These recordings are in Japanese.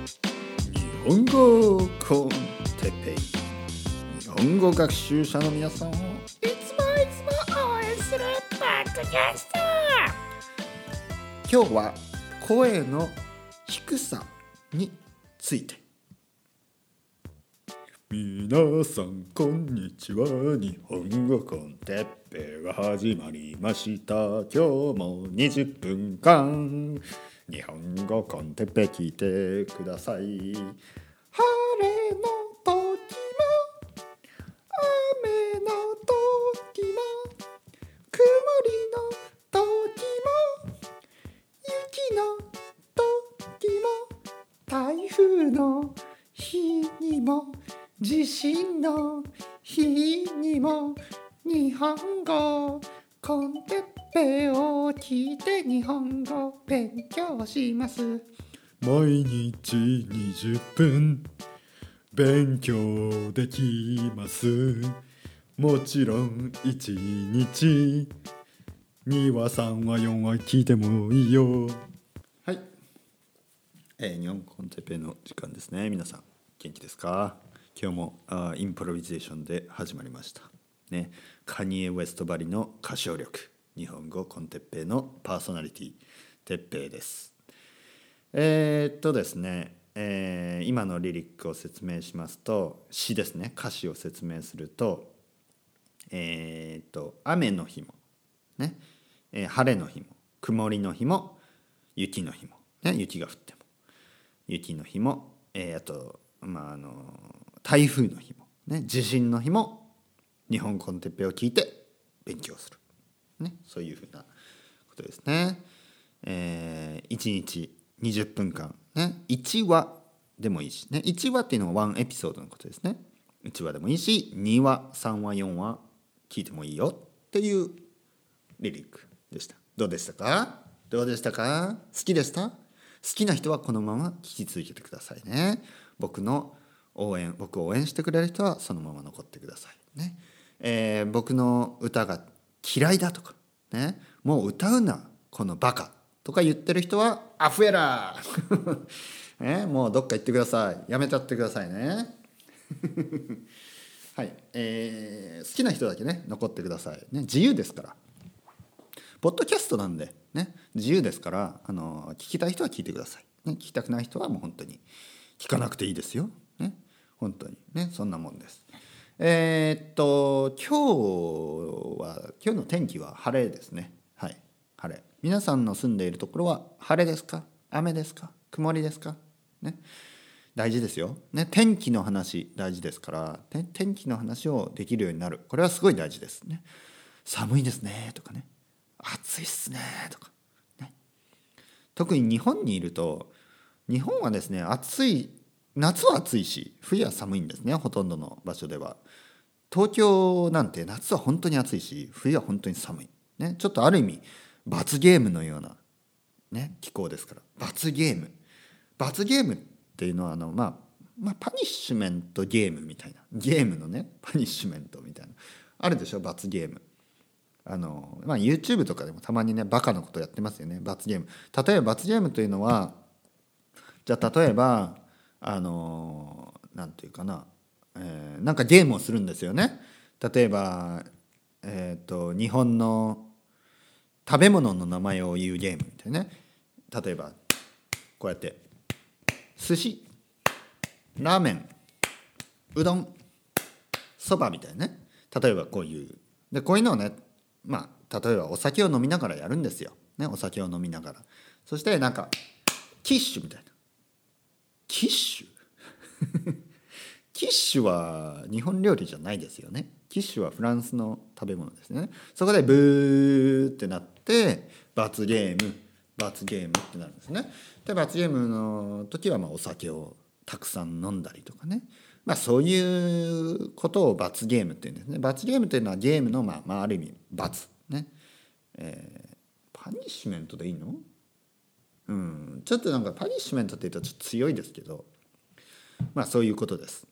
日本語コンテペイ日本語学習者の皆さんをいつもいつも応援するポッドキャスト今日は声の低さについて。皆さんこんにちは。日本語コンテッペが始まりました。今日も20分間。日本語コンテッペ聞いてください。晴れの時も雨の時も曇りの時も雪の時も台風の日にも地震の日勉強できます。もちろん1日2話3話4話聞いてもいいよ。はい、えー、日本コンテペの時間ですね。皆さん元気ですか？今日もあインプロビゼーションで始まりましたね。カニエ・ウエストバリの歌唱力。日本語コンテッペイのパーソナリティテッペイです。えー、っとですね、えー、今のリリックを説明しますと詩ですね。歌詞を説明するとえー、っと雨の日もね、えー、晴れの日も曇りの日も雪の日も、ね、雪が降っても雪の日も、えー、あとまああの台風の日も、ね、地震の日も日本コンテッペを聞いて勉強する、ね、そういうふうなことですね。えー、1日20分間、ね、1話でもいいし、ね、1話っていうのは1エピソードのことですね。1話でもいいし2話3話4話聞いてもいいよっていうリリックでした。どうでしたか？どうでしたか？好きでした？好きな人はこのまま聞き続けてくださいね。僕の応援僕を応援してくれる人はそのまま残ってくださいね、えー、僕の歌が嫌いだとかね。もう歌うなこのバカ。とか言ってる人はアフエラー、ね、もうどっか行ってください。やめちゃってくださいね。はい、えー、好きな人だけね残ってください。ね自由ですから。ポッドキャストなんでね自由ですからあの聞きたい人は聞いてください、ね、聞きたくない人はもう本当に聞かなくていいですよ。ね本当に。ねそんなもんです。えー、っと今日は今日の天気は晴れですね。皆さんの住んでいるところは晴れですか？雨ですか？曇りですか？ね。大事ですよ、ね、天気の話大事ですから、天気の話をできるようになる。これはすごい大事です。ね。寒いですねとかね。暑いっすねとか、ね、特に日本にいると日本はですね暑い夏は暑いし冬は寒いんですねほとんどの場所では。東京なんて夏は本当に暑いし冬は本当に寒い、ね、ちょっとある意味罰ゲームのような、ね、気候ですから。罰ゲーム。罰ゲームっていうのはあの、まあ、まあパニッシュメントゲームみたいな。ゲームのねパニッシュメントみたいな。あるでしょ？罰ゲーム。あの、まあ、YouTube とかでもたまにねバカなことやってますよね。罰ゲーム。例えば罰ゲームというのはじゃあ例えばあのなんていうかな、えー、なんかゲームをするんですよね。例えば、えーと、日本の食べ物の名前を言うゲームみたいね。例えばこうやって寿司ラーメンうどんそばみたいなね。例えばこういう。でこういうのをねまあ例えばお酒を飲みながらやるんですよ、ね、お酒を飲みながら。そしてなんかキッシュみたいな。キッシュ？キッシュは日本料理じゃないですよね。キッシュはフランスの食べ物ですね。そこでブーってなって罰ゲーム罰ゲームってなるんですね。で罰ゲームの時はまお酒をたくさん飲んだりとかね。まあ、そういうことを罰ゲームっていうんですね。罰ゲームというのはゲームの、まあ、まあ、ある意味罰ね、えー、 punishment でいいの？うん。ちょっとなんか punishment って言うとちょっと強いですけど。まあそういうことです。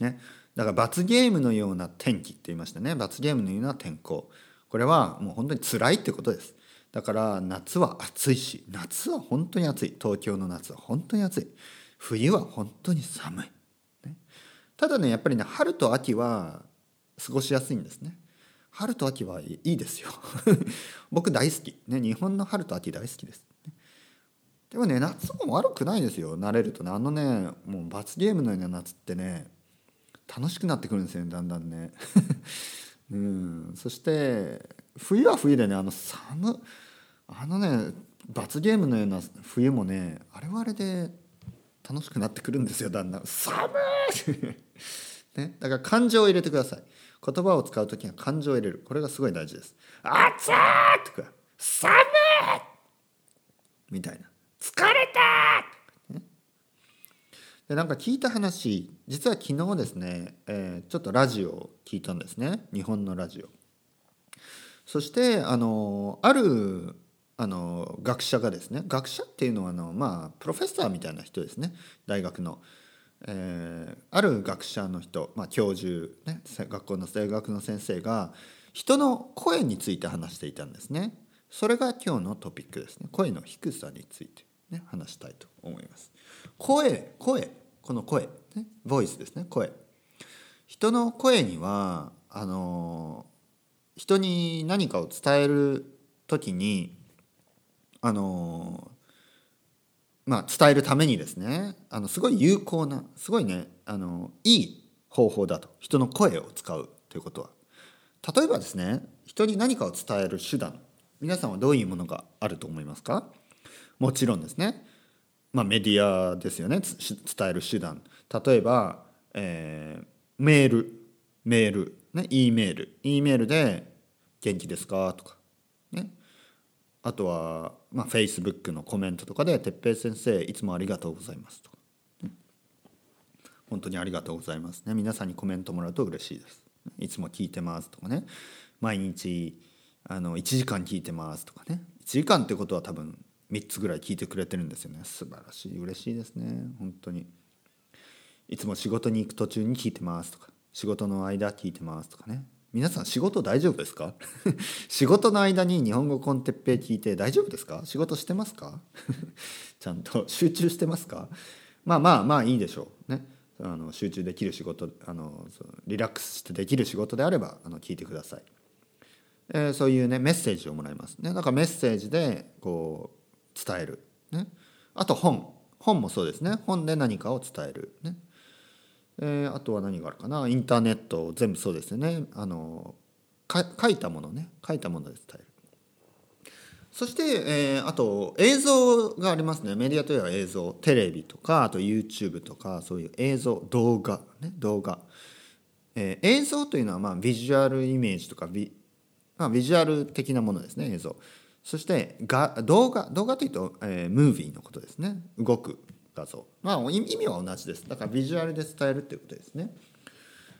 ね、だから罰ゲームのような天気って言いましたね。罰ゲームのような天候。これはもう本当に辛いってことです。だから夏は暑いし夏は本当に暑い。東京の夏は本当に暑い。冬は本当に寒い、ね、ただねやっぱりね春と秋は過ごしやすいんですね。春と秋はいいですよ。僕大好き、ね、日本の春と秋大好きです。でもね夏も悪くないですよ。慣れるとね。あのねもう罰ゲームのような夏ってね楽しくなってくるんですよねだんだんね。うん。そして冬は冬でねあの寒あのね罰ゲームのような冬もねあれはあれで楽しくなってくるんですよだんだん。寒い！ね、だから感情を入れてください。言葉を使う時には感情を入れる。これがすごい大事です。暑い！とか寒い！みたいな。疲れた！なんか聞いた話実は昨日ですね、えーちょっとラジオを聞いたんですね。日本のラジオ。そしてあのあるあの学者がですね学者っていうのはあのまあプロフェッサーみたいな人ですね。大学の、えーある学者の人、まあ、教授、ね、学校の大学の先生が人の声について話していたんですね。それが今日のトピックですね。声の低さについて、ね、話したいと思います。声声。この声、ね、ボイスですね声。人の声にはあの人に何かを伝える時にあのまあ伝えるためにですねあのすごい有効なすごいねあのいい方法だと。人の声を使うということは。例えばですね人に何かを伝える手段。皆さんはどういうものがあると思いますか？もちろんですね。まあ、メディアですよね。つし伝える手段。例えば、えーメール。メール。ね E メール。E メールで「元気ですか?」とか。ね。あとは、まあ、Facebook のコメントとかで「哲平先生いつもありがとうございます」とか、ね。本当にありがとうございますね。皆さんにコメントもらうと嬉しいです。いつも聞いてます。とかね。毎日あの1時間聞いてます。とかね。1時間ってことは多分3つぐらい聞いてくれてるんですよね。素晴らしい。嬉しいですね。本当に。いつも仕事に行く途中に聞いてますとか。仕事の間聞いてますとかね。皆さん仕事大丈夫ですか？仕事の間に日本語コンテッペイ聞いて大丈夫ですか？仕事してますか？ちゃんと集中してますか？まあまあまあいいでしょうね。あの集中できる仕事あのリラックスしてできる仕事であればあの聞いてください、えーそういうねメッセージをもらいますね。だかメッセージでこう伝える、ね、あと本。本もそうですね。本で何かを伝える、ね。えーあとは何があるかな。インターネット全部そうですよね。あのか書いたものね。書いたもので伝える。そして、えーあと映像がありますね。メディアといえば映像。テレビとかあと YouTube とかそういう映像動画ね。動画、えー映像というのはまあビジュアルイメージとかビ,、まあ、ビジュアル的なものですね映像そしてが動画動画というと、えームービーのことですね。動く画像。まあ意味は同じです。だからビジュアルで伝えるっていうことですね。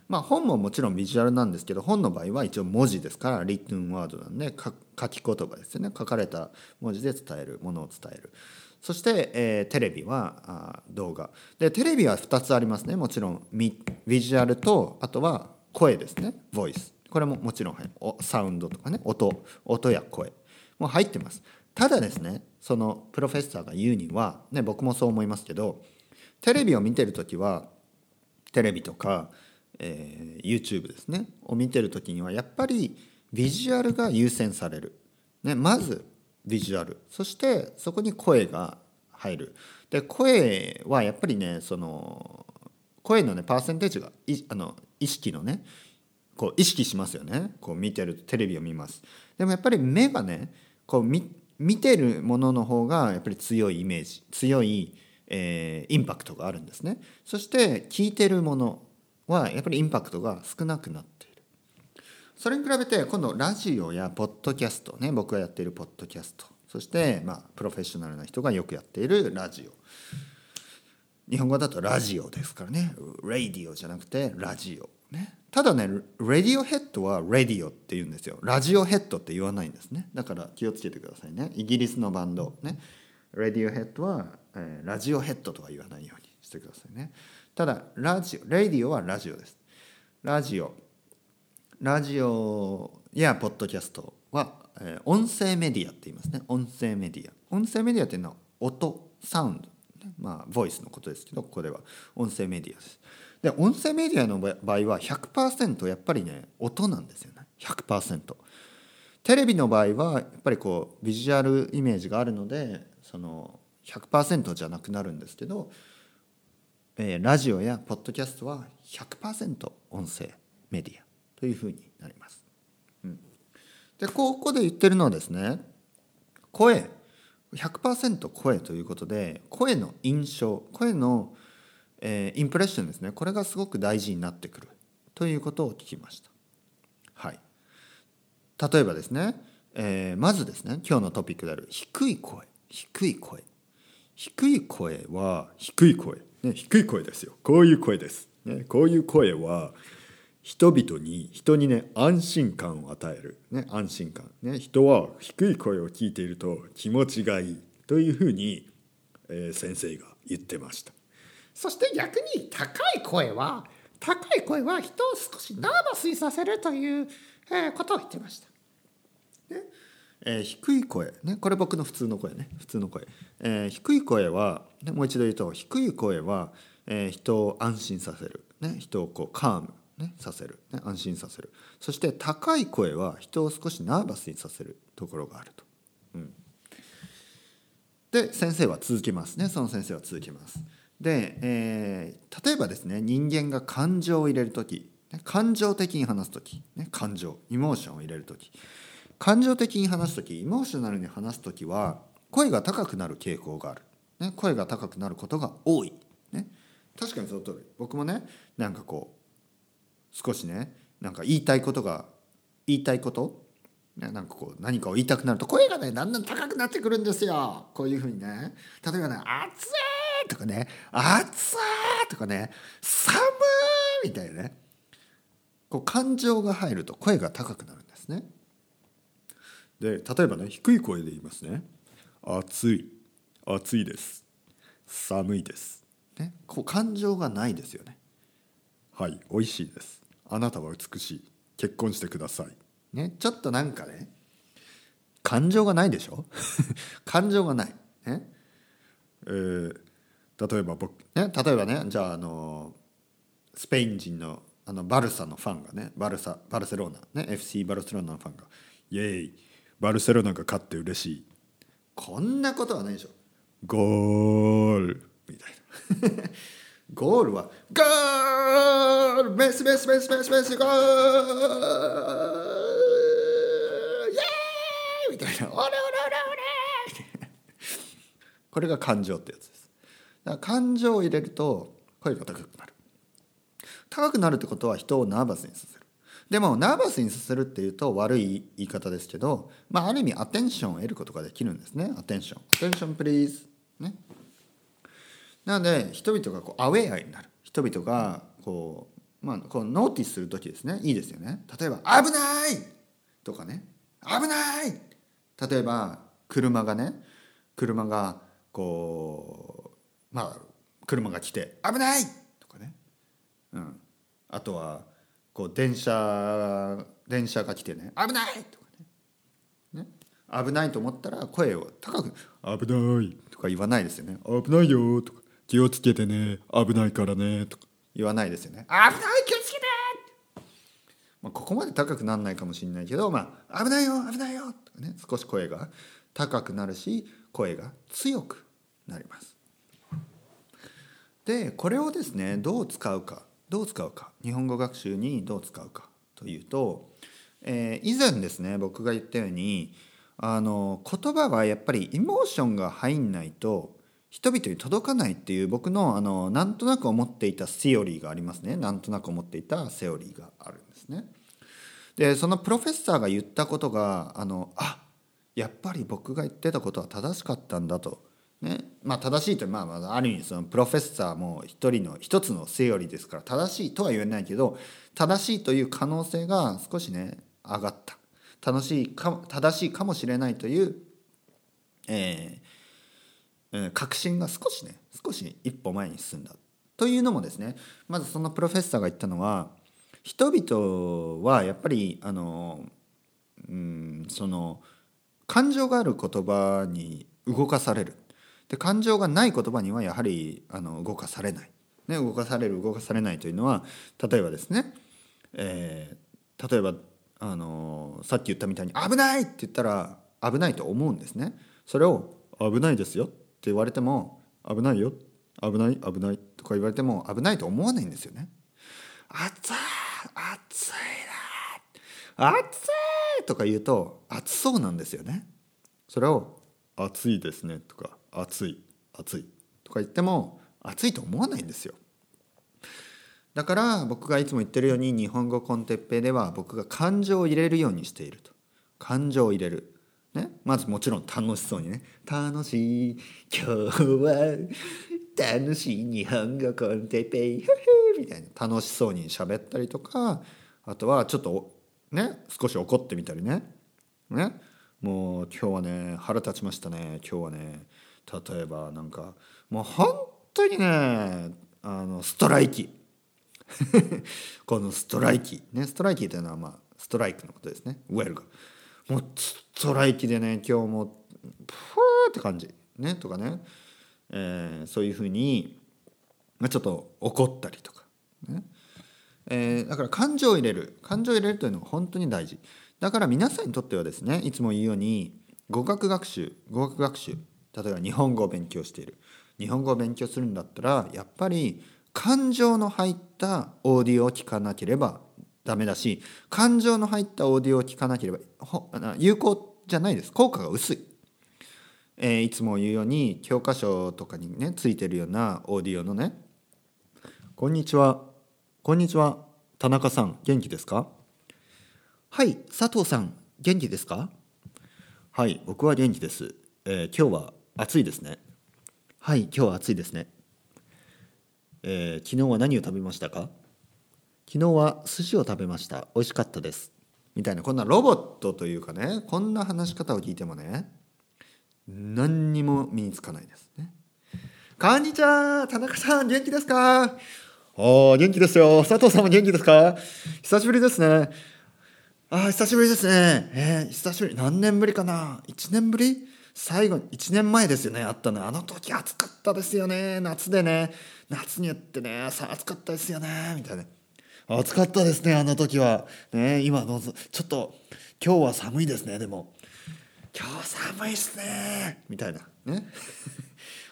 まあ本ももちろんビジュアルなんですけど本の場合は一応文字ですからリットンワードなんで書き言葉ですよね。書かれた文字で伝えるものを伝える。そして、えーテレビはあ動画。でテレビは2つありますね。もちろんビジュアルとあとは声ですね。ボイスこれももちろんおサウンドとかね。音。音や声。も入ってます。ただですねそのプロフェッサーが言うには、ね、僕もそう思いますけどテレビを見てる時はテレビとか、えー YouTube ですねを見てる時にはやっぱりビジュアルが優先される、ね、まずビジュアル。そしてそこに声が入る。で声はやっぱりねその声のねパーセンテージがいあの意識のねこう意識しますよね。こう見てるテレビを見ます。でもやっぱり目がねこう見見てるものの方がやっぱり強いイメージ強い、えーインパクトがあるんですね。そして聞いてるものはやっぱりインパクトが少なくなっている。それに比べて今度ラジオやポッドキャストね僕がやっているポッドキャスト。そしてまあプロフェッショナルな人がよくやっているラジオ。日本語だとラジオですからね。ラディオじゃなくてラジオ。ね。ただねラディオヘッドはラディオって言うんですよ。ラジオヘッドって言わないんですね。だから気をつけてくださいね。イギリスのバンド。ね。ラディオヘッドは、えーラジオヘッドとは言わないようにしてくださいね。ただラジオラディオはラジオです。ラジオ。ラジオやポッドキャストは、えー音声メディアって言いますね。音声メディア。音声メディアっていうのは音サウンド。まあボイスのことですけどここでは。音声メディアです。で音声メディアの場合は100%やっぱりね音なんですよね。100%テレビの場合はやっぱりこうビジュアルイメージがあるのでその100%じゃなくなるんですけど、えーラジオやポッドキャストは100%音声メディアというふうになります。うん、でここで言ってるのはですね声。100%声ということで声の印象声の、えーインプレッションですね。これがすごく大事になってくる。ということを聞きました。はい、例えばですね、えーまずですね今日のトピックである低い声。低い声。低い声は低い声、ね、低い声ですよ。こういう声です、ね、こういう声は人々に人にね安心感を与える、ね、安心感、ね、人は低い声を聞いていると気持ちがいい。というふうに、えー先生が言ってました。そして逆に高い声は高い声は人を少しナーバスにさせるという、ことを言ってました。えー低い声、ね、これ僕の普通の声ね。普通の声、えー低い声は、ね、もう一度言うと低い声は、えー人を安心させる、ね、人をこうカーム、ね、させる、ね、安心させる。そして高い声は人を少しナーバスにさせるところがあると。うん。で先生は続けますね。その先生は続けます。で、えー例えばですね人間が感情を入れる時感情的に話す時、ね、感情イモーションを入れる時。感情的に話す時イモーショナルに話す時は声が高くなる傾向がある、ね、声が高くなることが多い、ね、確かにその通り。僕もねなんかこう少しねなんか言いたいことが言いたいこと、ね、なんかこう何かを言いたくなると声がねだんだん高くなってくるんですよ。こういうふうにね。例えばね「暑い!」とかね「暑い!」とかね「寒い!」みたいなねこう感情が入ると声が高くなるんですね。で例えばね低い声で言いますね「暑い暑いです。寒いです」ねこう感情がないですよね。はい美味しいです。あなたは美しい。結婚してください。ねちょっとなんかね感情がないでしょ？感情がない。ね。えー例えば僕ね例えばねじゃああのスペイン人のあのバルサのファンがねバルサバルセロナね FC バルセロナのファンが「イエーイバルセロナが勝って嬉しい」こんなことはないでしょ。ゴール。みたいな。ゴールはゴール。メスメスメスメスメスゴール。イエーイ。みたいな。オレオレオレオレ。これが感情ってやつです。だから感情を入れると声が高くなる。高くなるってことは人をナーバスにさせる。でもナーバスにさせるっていうと悪い言い方ですけど、まあ、ある意味アテンションを得ることができるんですね。アテンション。アテンションプリーズね。なので人々がこうアウェアになる。人々がこう,、まあ、こうノーティスする時ですね。いいですよね。例えば「危ない!」とかね「危ない!」例えば車がね。車がこうまあ車が来て「危ない!」とかねうん、あとはこう電車電車が来てね「危ない!」とかねね危ないと思ったら声を高く「危ない!」とか言わないですよね「危ないよ!」とか「気をつけてね危ないからね」とか言わないですよね「危ない気をつけて!」まあ、ここまで高くならないかもしれないけど「まあ、危ないよ危ないよ!」とかね少し声が高くなるし声が強くなります。でこれをですねどう使うかどう使うか日本語学習にどう使うかというと、えー以前ですね僕が言ったようにあの言葉はやっぱりエモーションが入んないと人々に届かないっていう僕のあのなんとなく思っていたセオリーがありますねなんとなく思っていたセオリーがあるんですね。でそのプロフェッサーが言ったことがあのあやっぱり僕が言ってたことは正しかったんだと。ね。まあ、正しいとまあまあある意味そのプロフェッサーも一人の一つのセオリーですから正しいとは言えないけど正しいという可能性が少しね上がった。正しいか正しいかもしれないという、えーえー確信が少しね少し一歩前に進んだというのもですね。まずそのプロフェッサーが言ったのは人々はやっぱりあのうんその感情がある言葉に動かされる。で感情がない言葉にはやはりあの動かされない、ね、動かされる動かされないというのは例えばですね、えー例えばあのさっき言ったみたいに「危ない!」って言ったら危ないと思うんですね。それを「危ないですよ」って言われても「危ないよ」「危ない危ない」とか言われても危ないと思わないんですよね。熱い熱いな熱いとか言うと熱そうなんですよね。それを「熱いですね」とか「熱い熱い」とか言っても熱いと思わないんですよ。だから僕がいつも言ってるように日本語コンテッペイでは僕が感情を入れるようにしていると。感情を入れる、ね、まずもちろん楽しそうにね「楽しい。今日は楽しい日本語コンテッペイ」ふふみたいな。楽しそうに喋ったりとかあとはちょっとね。少し怒ってみたりね。ね。もう今日はね腹立ちましたね。今日はね。例えばなんかもう本当にねあのストライキ。このストライキ。ねストライキというのはまあストライクのことですね。ウェルが。もうストライキでね今日もふーって感じ。ねとかね、えーそういうふうに、まあ、ちょっと怒ったりとか。ね。えーだから感情を入れる。感情を入れるというのが本当に大事。だから皆さんにとってはですねいつも言うように語学学習語学学習。例えば日本語を勉強している。日本語を勉強するんだったらやっぱり感情の入ったオーディオを聞かなければダメだし感情の入ったオーディオを聞かなければ有効じゃないです。効果が薄い、えーいつも言うように教科書とかにねついてるようなオーディオのね「こんにちは。こんにちは。田中さん元気ですか?」はい佐藤さん元気ですかはい僕は元気です、えー今日は暑いですね。はい今日は暑いですね。えー昨日は何を食べましたか？昨日は寿司を食べました。美味しかったです。みたいなこんなロボットというかねこんな話し方を聞いてもね何にも身につかないですね。こんにちは田中さん元気ですか？ああ元気ですよ。佐藤さんも元気ですか？久しぶりですね。ああ久しぶりですね。えー久しぶり。何年ぶりかな？1年ぶり？最後1年前ですよね。あったの。あの時暑かったですよね。夏でね。夏にやってね暑かったですよね。みたいな。暑かったですねあの時は。ね今のちょっと今日は寒いですねでも。今日寒いっすね。みたいな。ね。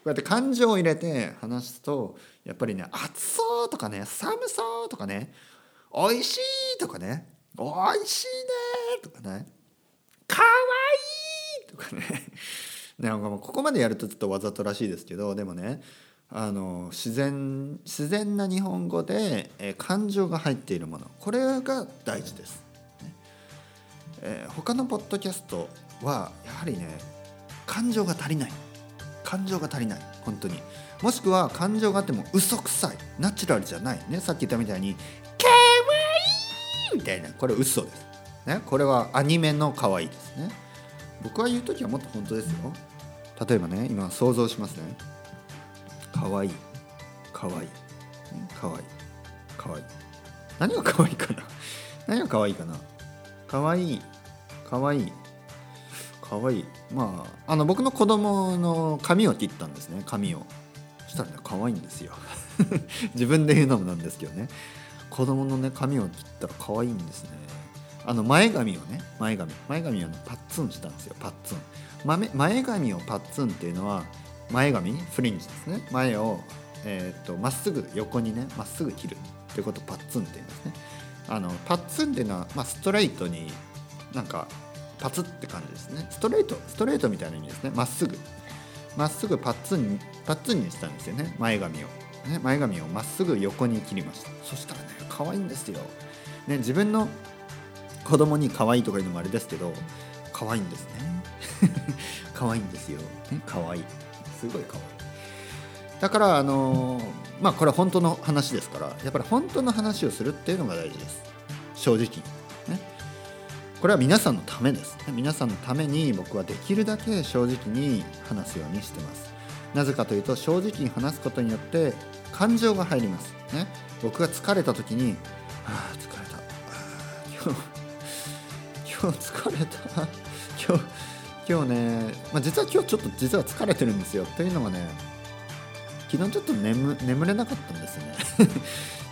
こうやって感情を入れて話すとやっぱりね暑そうとかね寒そうとかね美味しいとかね美味しいねとかねかわいいとかね。なんかもここまでやるとちょっとわざとらしいですけどでもねあの自然自然な日本語で、え感情が入っているもの。これが大事です。ね。えー他のポッドキャストはやはりね感情が足りない。感情が足りない。本当に。もしくは感情があっても嘘くさい。ナチュラルじゃない。ねさっき言ったみたいに「かわいい!」みたいな。これ嘘です、ね、これはアニメの可愛いですね。僕は言う時はもっと本当ですよ。例えばね今想像しますね。かわい。いかわい。いかわいい。かわい。い何がかわいいかな？何がかわいいかな？かわい。いかわい。いかわいい。まああの僕の子供の髪を切ったんですね。髪を。そしたらね可愛いんですよ。自分で言うのもなんですけどね。子供のね髪を切ったら可愛いんですね。あの前髪をね前髪前髪をねパッツンしたんですよパッツン。前髪をパッツンっていうのは前髪フリンジですね。前をえーっとまっすぐ横にねまっすぐ切るっていうことをパッツンって言うんですね。あのパッツンっていうのは、まあ、ストレートになんかパツって感じですね。ストレートストレートみたいな意味ですね。まっすぐ。まっすぐパッツンにパッツンにしたんですよね。前髪を、ね、前髪をまっすぐ横に切りました。そしたらね可愛いんですよ、ね、自分の子供に可愛いとかいうのもあれですけど可愛いんですね。可愛いんですよ、ね、可愛い。すごい可愛い。だからあのーまあこれは本当の話ですからやっぱり本当の話をするっていうのが大事です。正直。ね。これは皆さんのためです。皆さんのために僕はできるだけ正直に話すようにしてます。なぜかというと正直に話すことによって感情が入ります。ね。僕が疲れた時に「ああ疲れた。あー今日今日疲れた。今日今日ね、まあ、実は今日ちょっと実は疲れてるんですよ。というのがね昨日ちょっと眠眠れなかったんですね。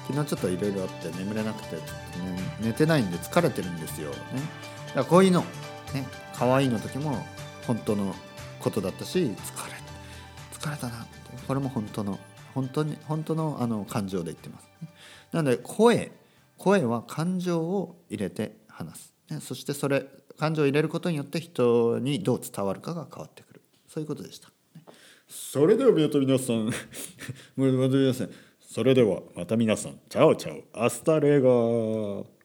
昨日ちょっといろいろあって眠れなくてちょっと、ね、寝てないんで疲れてるんですよ、ね、だからこういうの、ね、可愛いの時も本当のことだったし疲れ疲れたなこれも本当の本当に本当のあの感情で言ってます、なので声声は感情を入れて話す、ね、そしてそれ感情を入れることによって人にどう伝わるかが変わってくる。そういうことでした。それではまた皆さん また皆さんそれではまた皆さん。 Ciao ciao。Hasta luego。